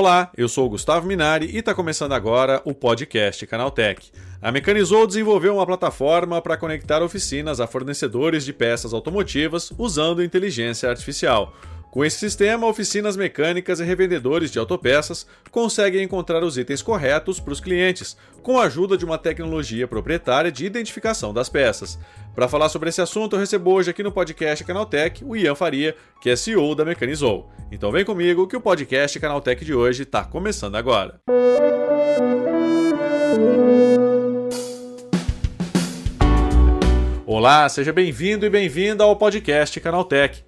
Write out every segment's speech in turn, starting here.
Olá, eu sou o Gustavo Minari e está começando agora o podcast Canaltech. A Mecanizou desenvolveu uma plataforma para conectar oficinas a fornecedores de peças automotivas usando inteligência artificial. Com esse sistema, oficinas mecânicas e revendedores de autopeças conseguem encontrar os itens corretos para os clientes, com a ajuda de uma tecnologia proprietária de identificação das peças. Para falar sobre esse assunto, eu recebo hoje aqui no podcast Canaltech o Ian Faria, que é CEO da Mecanizou. Então vem comigo que o podcast Canaltech de hoje está começando agora. Olá, seja bem-vindo e bem-vinda ao podcast Canaltech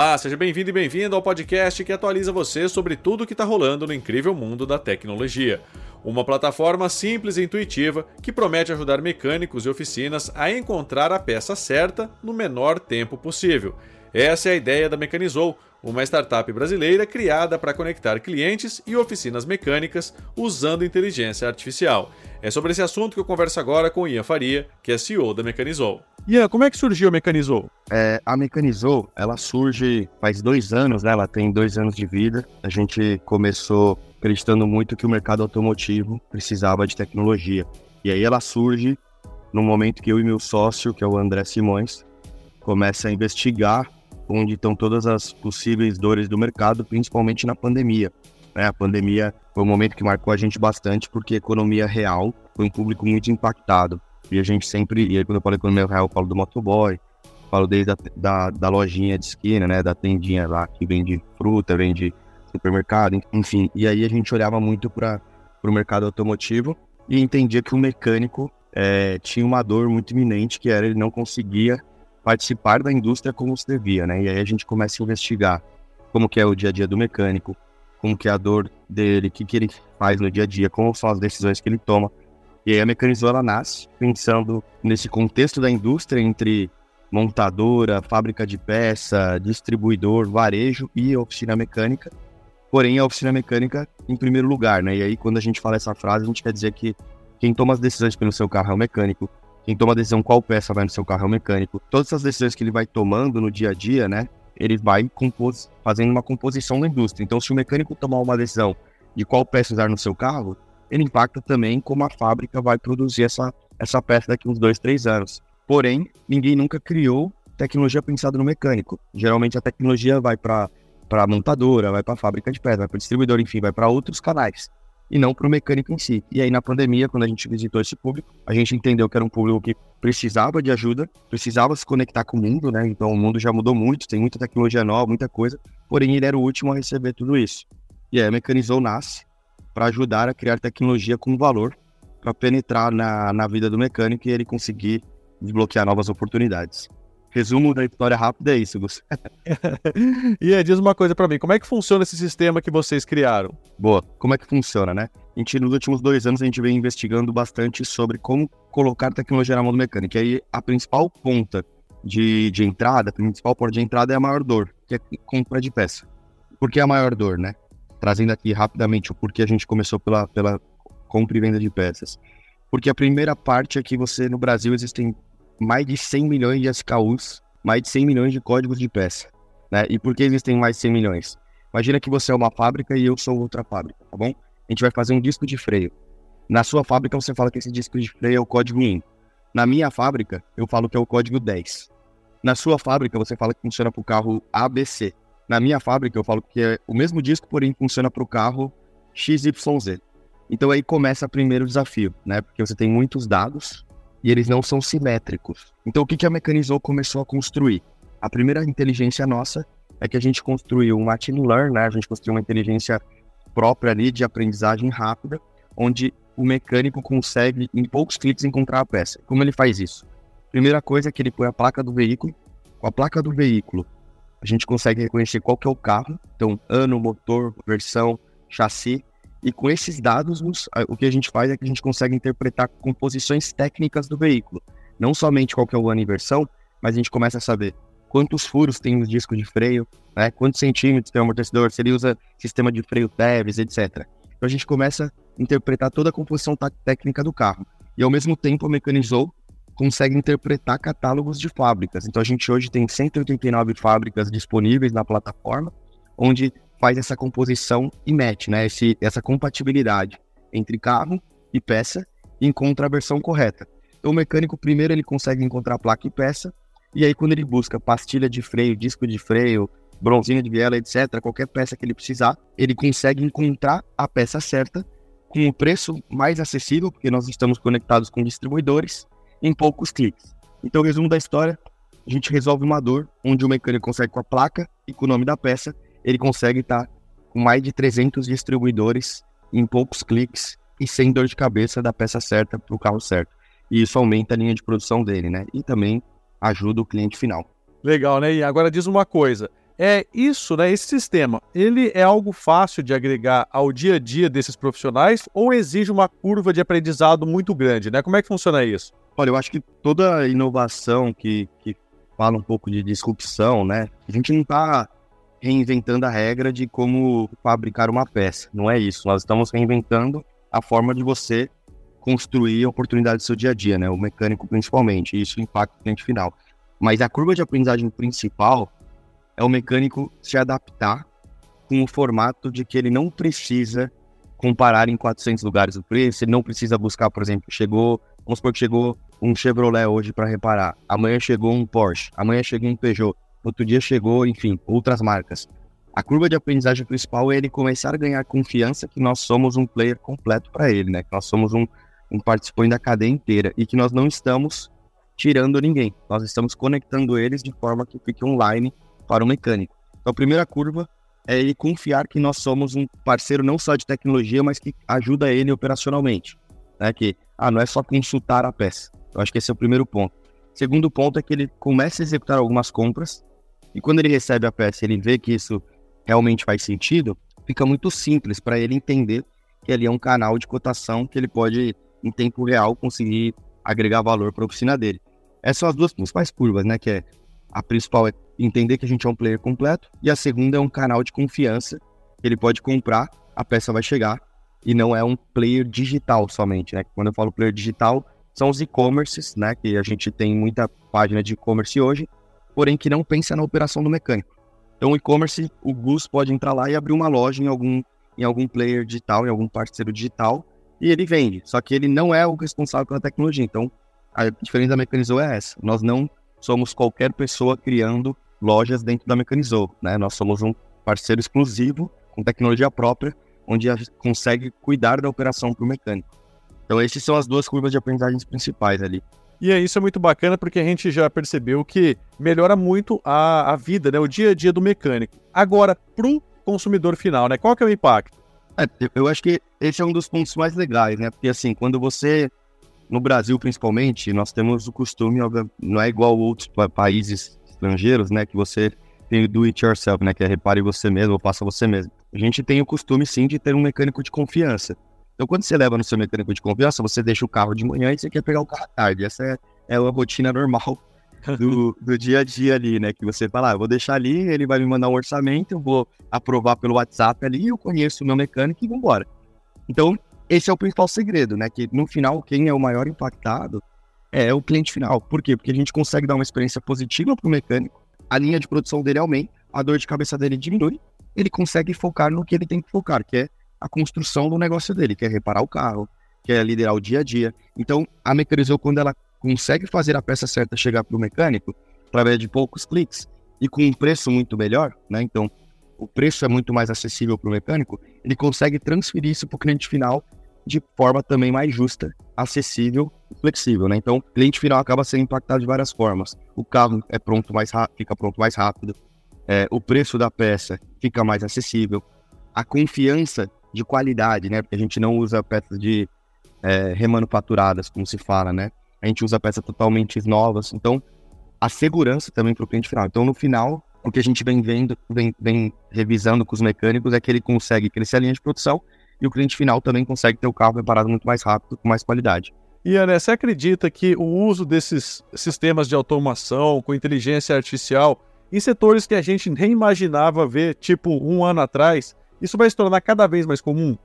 Olá, seja bem-vindo e bem-vindo ao podcast que atualiza você sobre tudo o que está rolando no incrível mundo da tecnologia. Uma plataforma simples e intuitiva que promete ajudar mecânicos e oficinas a encontrar a peça certa no menor tempo possível. Essa é a ideia da Mecanizou, uma startup brasileira criada para conectar clientes e oficinas mecânicas usando inteligência artificial. É sobre esse assunto que eu converso agora com Ian Faria, que é CEO da Mecanizou. Ian, como é que surgiu a Mecanizou? É, a Mecanizou, ela surge faz dois anos, né? Ela tem dois anos de vida. A gente começou acreditando muito que o mercado automotivo precisava de tecnologia. E aí ela surge no momento que eu e meu sócio, que é o André Simões, começa a investigar onde estão todas as possíveis dores do mercado, principalmente na pandemia. Né? A pandemia foi um momento que marcou a gente bastante, porque a economia real foi um público muito impactado. E a gente sempre, e aí quando eu falo economia real, eu falo do motoboy, falo desde a da, da lojinha de esquina, né, da tendinha lá que vende fruta, vende supermercado, enfim. E aí a gente olhava muito para o mercado automotivo e entendia que o mecânico é, tinha uma dor muito iminente, que era ele não conseguia participar da indústria como se devia, né? E aí a gente começa a investigar como que é o dia a dia do mecânico, como que é a dor dele, o que, que ele faz no dia a dia, como são as decisões que ele toma. E aí a Mecanizou ela nasce pensando nesse contexto da indústria entre montadora, fábrica de peça, distribuidor, varejo e oficina mecânica. Porém, a oficina mecânica em primeiro lugar, né? E aí quando a gente fala essa frase, a gente quer dizer que quem toma as decisões pelo seu carro é o mecânico, quem toma a decisão qual peça vai no seu carro é o mecânico. Todas essas decisões que ele vai tomando no dia a dia, né? Ele vai compos fazendo uma composição da indústria. Então, se o mecânico tomar uma decisão de qual peça usar no seu carro, ele impacta também como a fábrica vai produzir essa, essa peça daqui uns dois, três anos. Porém, ninguém nunca criou tecnologia pensada no mecânico. Geralmente a tecnologia vai para a montadora, vai para a fábrica de peça, vai para o distribuidor, enfim, vai para outros canais e não para o mecânico em si. E aí na pandemia, quando a gente visitou esse público, a gente entendeu que era um público que precisava de ajuda, precisava se conectar com o mundo, né? Então o mundo já mudou muito, tem muita tecnologia nova, muita coisa, porém ele era o último a receber tudo isso. E aí a Mecanizou nasce para ajudar a criar tecnologia com valor para penetrar na, na vida do mecânico e ele conseguir desbloquear novas oportunidades. Resumo da história rápida é isso, Gus. e diz uma coisa para mim, como é que funciona esse sistema que vocês criaram? Boa, como é que funciona, né? A gente, nos últimos dois anos, a gente vem investigando bastante sobre como colocar tecnologia na mão do mecânico. E aí, a principal ponta de, de entrada, a principal porta de entrada é a maior dor, que é compra de peça. Por que a maior dor, né? Trazendo aqui rapidamente o porquê a gente começou pela, pela compra e venda de peças. Porque a primeira parte é que você, no Brasil, existem mais de 100 milhões de SKUs, mais de 100 milhões de códigos de peça. Né? E por que existem mais de 100 milhões? Imagina que você é uma fábrica e eu sou outra fábrica, tá bom? A gente vai fazer um disco de freio. Na sua fábrica você fala que esse disco de freio é o código 1. Na minha fábrica, eu falo que é o código 10. Na sua fábrica, você fala que funciona para o carro ABC. Na minha fábrica, eu falo que é o mesmo disco, porém funciona para o carro XYZ. Então aí começa o primeiro desafio, né? Porque você tem muitos dados, e eles não são simétricos. Então, o que, que a Mecanizou começou a construir? A primeira inteligência nossa é que a gente construiu um machine learn, né? A gente construiu uma inteligência própria ali de aprendizagem rápida, onde o mecânico consegue, em poucos cliques, encontrar a peça. Como ele faz isso? Primeira coisa é que ele põe a placa do veículo. Com a placa do veículo, a gente consegue reconhecer qual que é o carro, então ano, motor, versão, chassi, e com esses dados, o que a gente faz é que a gente consegue interpretar composições técnicas do veículo. Não somente qual que é o ano e versão, mas a gente começa a saber quantos furos tem no disco de freio, né? quantos centímetros tem o amortecedor, se ele usa sistema de freio Teves, etc. Então a gente começa a interpretar toda a composição técnica do carro. E ao mesmo tempo a Mecanizou consegue interpretar catálogos de fábricas. Então a gente hoje tem 189 fábricas disponíveis na plataforma, onde faz essa composição e match, né? Esse, essa compatibilidade entre carro e peça e encontra a versão correta. Então o mecânico primeiro ele consegue encontrar placa e peça, e aí quando ele busca pastilha de freio, disco de freio, bronzina de biela, etc., qualquer peça que ele precisar, ele consegue encontrar a peça certa com o preço mais acessível, porque nós estamos conectados com distribuidores, em poucos cliques. Então, resumo da história, a gente resolve uma dor onde o mecânico consegue com a placa e com o nome da peça ele consegue estar tá com mais de 300 distribuidores em poucos cliques e sem dor de cabeça da peça certa para o carro certo. E isso aumenta a linha de produção dele, né? E também ajuda o cliente final. Legal, né? E agora diz uma coisa. É isso, né? Esse sistema, ele é algo fácil de agregar ao dia a dia desses profissionais ou exige uma curva de aprendizado muito grande, né? Como é que funciona isso? Olha, eu acho que toda inovação que, que fala um pouco de disrupção, né? A gente não está reinventando a regra de como fabricar uma peça. Não é isso. Nós estamos reinventando a forma de você construir a oportunidade do seu dia a dia, né? O mecânico principalmente. E isso impacta o cliente final. Mas a curva de aprendizagem principal é o mecânico se adaptar com o formato de que ele não precisa comparar em 400 lugares o preço, ele não precisa buscar, por exemplo, chegou, vamos supor que chegou um Chevrolet hoje para reparar, amanhã chegou um Porsche, amanhã chegou um Peugeot outro dia chegou, enfim, outras marcas. A curva de aprendizagem principal é ele começar a ganhar confiança que nós somos um player completo para ele, né? Que nós somos um, um participante da cadeia inteira e que nós não estamos tirando ninguém. Nós estamos conectando eles de forma que fique online para o mecânico. Então, a primeira curva é ele confiar que nós somos um parceiro não só de tecnologia, mas que ajuda ele operacionalmente. Né? Que, ah, não é só consultar a peça. Eu acho que esse é o primeiro ponto. Segundo ponto é que ele começa a executar algumas compras e quando ele recebe a peça, ele vê que isso realmente faz sentido, fica muito simples para ele entender que ali é um canal de cotação que ele pode, em tempo real, conseguir agregar valor para a oficina dele. Essas são as duas principais curvas, né? Que é a principal é entender que a gente é um player completo e a segunda é um canal de confiança que ele pode comprar, a peça vai chegar e não é um player digital somente, né? Quando eu falo player digital, são os e-commerces, né? Que a gente tem muita página de e-commerce hoje porém que não pensa na operação do mecânico. Então, o e-commerce, o Gus pode entrar lá e abrir uma loja em algum, em algum player digital, em algum parceiro digital, e ele vende. Só que ele não é o responsável pela tecnologia. Então, a diferença da Mecanizou é essa. Nós não somos qualquer pessoa criando lojas dentro da Mecanizou, né? Nós somos um parceiro exclusivo com tecnologia própria, onde a gente consegue cuidar da operação para o mecânico. Então, essas são as duas curvas de aprendizagens principais ali. E isso é muito bacana porque a gente já percebeu que melhora muito a, a vida, né, o dia a dia do mecânico. Agora, para o consumidor final, né, qual que é o impacto? É, eu acho que esse é um dos pontos mais legais, né? Porque assim, quando você, no Brasil principalmente, nós temos o costume, não é igual outros países estrangeiros, né? Que você tem o do it yourself, né? Que é repare você mesmo ou faça você mesmo. A gente tem o costume sim de ter um mecânico de confiança. Então, quando você leva no seu mecânico de confiança, você deixa o carro de manhã e você quer pegar o carro à tarde. Essa é, é a rotina normal do, do dia a dia ali, né? Que você fala, ah, eu vou deixar ali, ele vai me mandar um orçamento, eu vou aprovar pelo WhatsApp ali, eu conheço o meu mecânico e vamos embora. Então, esse é o principal segredo, né? Que no final, quem é o maior impactado é o cliente final. Por quê? Porque a gente consegue dar uma experiência positiva para o mecânico, a linha de produção dele aumenta, a dor de cabeça dele diminui, ele consegue focar no que ele tem que focar, que é a construção do negócio dele, que é reparar o carro, que é liderar o dia a dia. Então, a Mecanizou, quando ela consegue fazer a peça certa chegar para o mecânico, através de poucos cliques e com um preço muito melhor, né? Então, o preço é muito mais acessível para o mecânico, ele consegue transferir isso para o cliente final de forma também mais justa, acessível e flexível, né? Então, o cliente final acaba sendo impactado de várias formas. O carro é pronto mais fica pronto mais rápido, é, o preço da peça fica mais acessível, a confiança de qualidade, né? Porque a gente não usa peças de é, remanufaturadas, como se fala, né? A gente usa peças totalmente novas. Então, a segurança também para o cliente final. Então, no final, o que a gente vem vendo, vem, vem revisando com os mecânicos é que ele consegue crescer a linha de produção e o cliente final também consegue ter o carro preparado muito mais rápido, com mais qualidade. E Ané, você acredita que o uso desses sistemas de automação com inteligência artificial em setores que a gente nem imaginava ver, tipo um ano atrás, isso vai se tornar cada vez mais comum?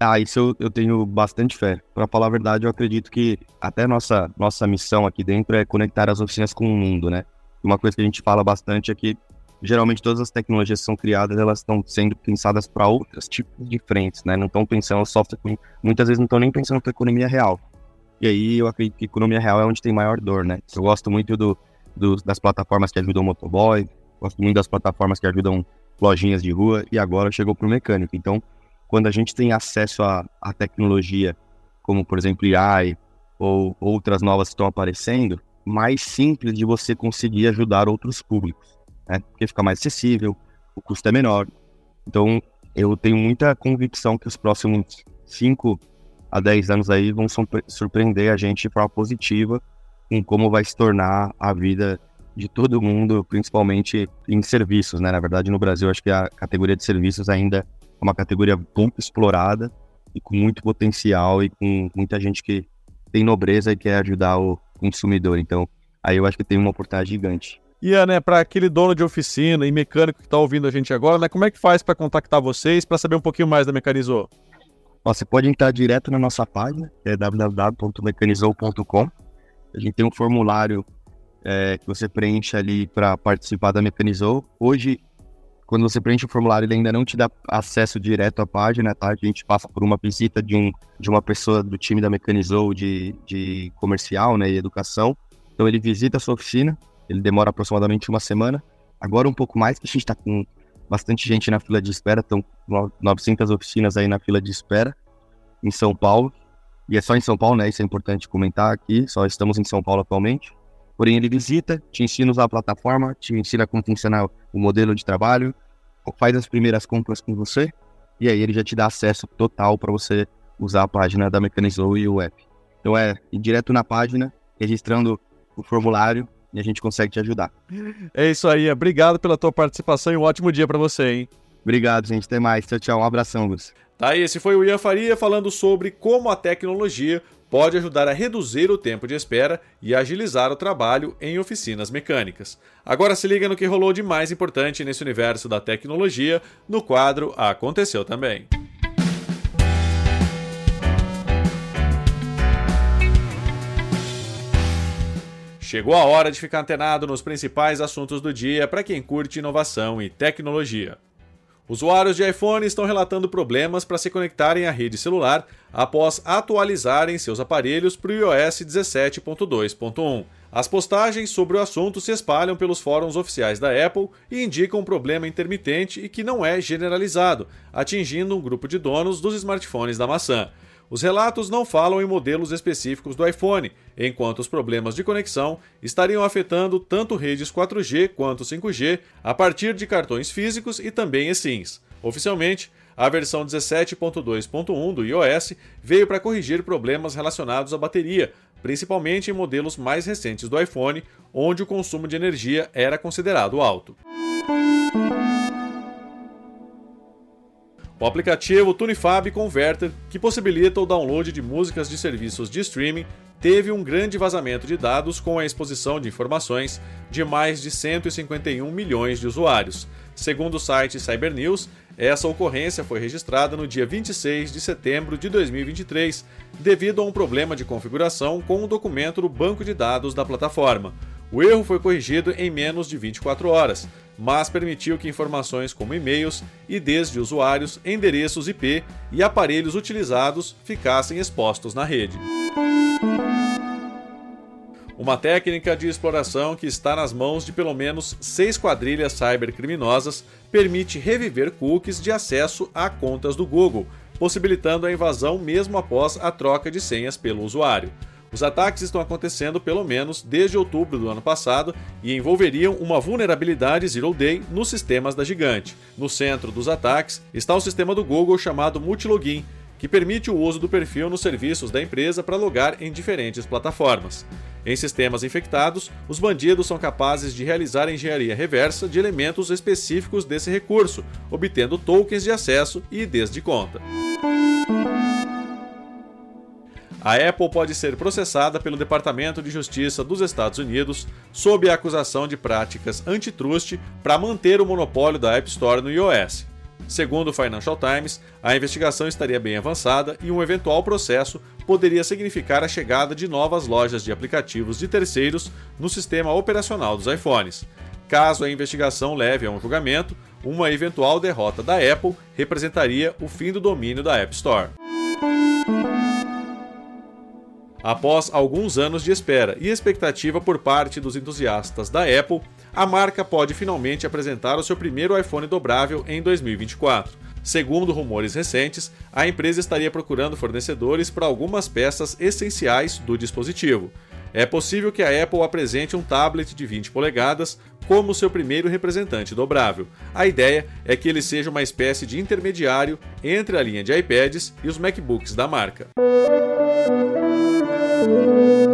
Ah, isso eu, eu tenho bastante fé. Para falar a verdade, eu acredito que até nossa, nossa missão aqui dentro é conectar as oficinas com o mundo, né? Uma coisa que a gente fala bastante é que geralmente todas as tecnologias que são criadas, elas estão sendo pensadas para outros tipos de frentes, né? Não estão pensando software, muitas vezes não estão nem pensando para economia real. E aí eu acredito que economia real é onde tem maior dor, né? Eu gosto muito do, do, das plataformas que ajudam o motoboy, gosto muito das plataformas que ajudam lojinhas de rua e agora chegou para o mecânico. Então, quando a gente tem acesso à, à tecnologia, como por exemplo AI ou outras novas que estão aparecendo, mais simples de você conseguir ajudar outros públicos né? Porque fica mais acessível, o custo é menor. Então, eu tenho muita convicção que os próximos 5 a 10 anos aí vão surpreender a gente de forma positiva em como vai se tornar a vida de todo mundo, principalmente em serviços, né? Na verdade, no Brasil, acho que a categoria de serviços ainda é uma categoria pouco explorada e com muito potencial e com muita gente que tem nobreza e quer ajudar o consumidor. Então, aí eu acho que tem uma oportunidade gigante. E, né, para aquele dono de oficina e mecânico que está ouvindo a gente agora, né, como é que faz para contactar vocês, para saber um pouquinho mais da Mecanizou? Você pode entrar direto na nossa página, que é www.mecanizou.com. A gente tem um formulário é, que você preenche ali para participar da Mecanizou. Hoje, quando você preenche o formulário, ele ainda não te dá acesso direto à página, tá? A gente passa por uma visita de, um, de uma pessoa do time da Mecanizou de, de comercial né, e educação. Então, ele visita a sua oficina, ele demora aproximadamente uma semana. Agora um pouco mais, que a gente está com bastante gente na fila de espera, estão 900 oficinas aí na fila de espera em São Paulo. E é só em São Paulo, né? Isso é importante comentar aqui, só estamos em São Paulo atualmente. Porém, ele visita, te ensina a usar a plataforma, te ensina como funciona o modelo de trabalho, faz as primeiras compras com você, e aí ele já te dá acesso total para você usar a página da Mecanizou e o app. Então é ir direto na página, registrando o formulário, e a gente consegue te ajudar. É isso aí, obrigado pela tua participação e um ótimo dia para você, hein? Obrigado, gente. Até mais. Tchau, tchau. Um abração, Gus. Tá aí, esse foi o Ian Faria falando sobre como a tecnologia pode ajudar a reduzir o tempo de espera e agilizar o trabalho em oficinas mecânicas. Agora se liga no que rolou de mais importante nesse universo da tecnologia no quadro Aconteceu também. Chegou a hora de ficar antenado nos principais assuntos do dia para quem curte inovação e tecnologia. Usuários de iPhone estão relatando problemas para se conectarem à rede celular após atualizarem seus aparelhos para o iOS 17.2.1. As postagens sobre o assunto se espalham pelos fóruns oficiais da Apple e indicam um problema intermitente e que não é generalizado, atingindo um grupo de donos dos smartphones da maçã. Os relatos não falam em modelos específicos do iPhone, enquanto os problemas de conexão estariam afetando tanto redes 4G quanto 5G a partir de cartões físicos e também eSIMs. Oficialmente, a versão 17.2.1 do iOS veio para corrigir problemas relacionados à bateria, principalmente em modelos mais recentes do iPhone, onde o consumo de energia era considerado alto. O aplicativo TuneFab Converter, que possibilita o download de músicas de serviços de streaming, teve um grande vazamento de dados com a exposição de informações de mais de 151 milhões de usuários. Segundo o site Cybernews, essa ocorrência foi registrada no dia 26 de setembro de 2023, devido a um problema de configuração com o um documento do banco de dados da plataforma. O erro foi corrigido em menos de 24 horas, mas permitiu que informações como e-mails, IDs de usuários, endereços IP e aparelhos utilizados ficassem expostos na rede. Uma técnica de exploração que está nas mãos de pelo menos seis quadrilhas cybercriminosas permite reviver cookies de acesso a contas do Google, possibilitando a invasão mesmo após a troca de senhas pelo usuário. Os ataques estão acontecendo pelo menos desde outubro do ano passado e envolveriam uma vulnerabilidade Zero Day nos sistemas da gigante. No centro dos ataques está o sistema do Google chamado Multilogin, que permite o uso do perfil nos serviços da empresa para logar em diferentes plataformas. Em sistemas infectados, os bandidos são capazes de realizar engenharia reversa de elementos específicos desse recurso, obtendo tokens de acesso e IDs de conta. A Apple pode ser processada pelo Departamento de Justiça dos Estados Unidos sob a acusação de práticas antitrust para manter o monopólio da App Store no iOS. Segundo o Financial Times, a investigação estaria bem avançada e um eventual processo poderia significar a chegada de novas lojas de aplicativos de terceiros no sistema operacional dos iPhones. Caso a investigação leve a um julgamento, uma eventual derrota da Apple representaria o fim do domínio da App Store. Após alguns anos de espera e expectativa por parte dos entusiastas da Apple, a marca pode finalmente apresentar o seu primeiro iPhone dobrável em 2024. Segundo rumores recentes, a empresa estaria procurando fornecedores para algumas peças essenciais do dispositivo. É possível que a Apple apresente um tablet de 20 polegadas como seu primeiro representante dobrável. A ideia é que ele seja uma espécie de intermediário entre a linha de iPads e os MacBooks da marca. Tá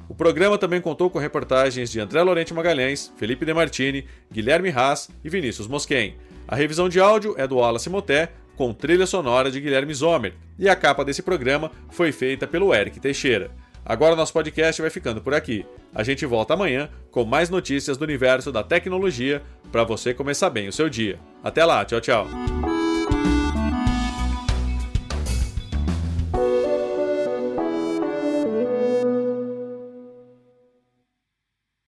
O programa também contou com reportagens de André Lorente Magalhães, Felipe Demartini, Guilherme Haas e Vinícius Mosquen. A revisão de áudio é do Wallace Moté, com trilha sonora de Guilherme Zomer, e a capa desse programa foi feita pelo Eric Teixeira. Agora nosso podcast vai ficando por aqui. A gente volta amanhã com mais notícias do universo da tecnologia para você começar bem o seu dia. Até lá, tchau, tchau.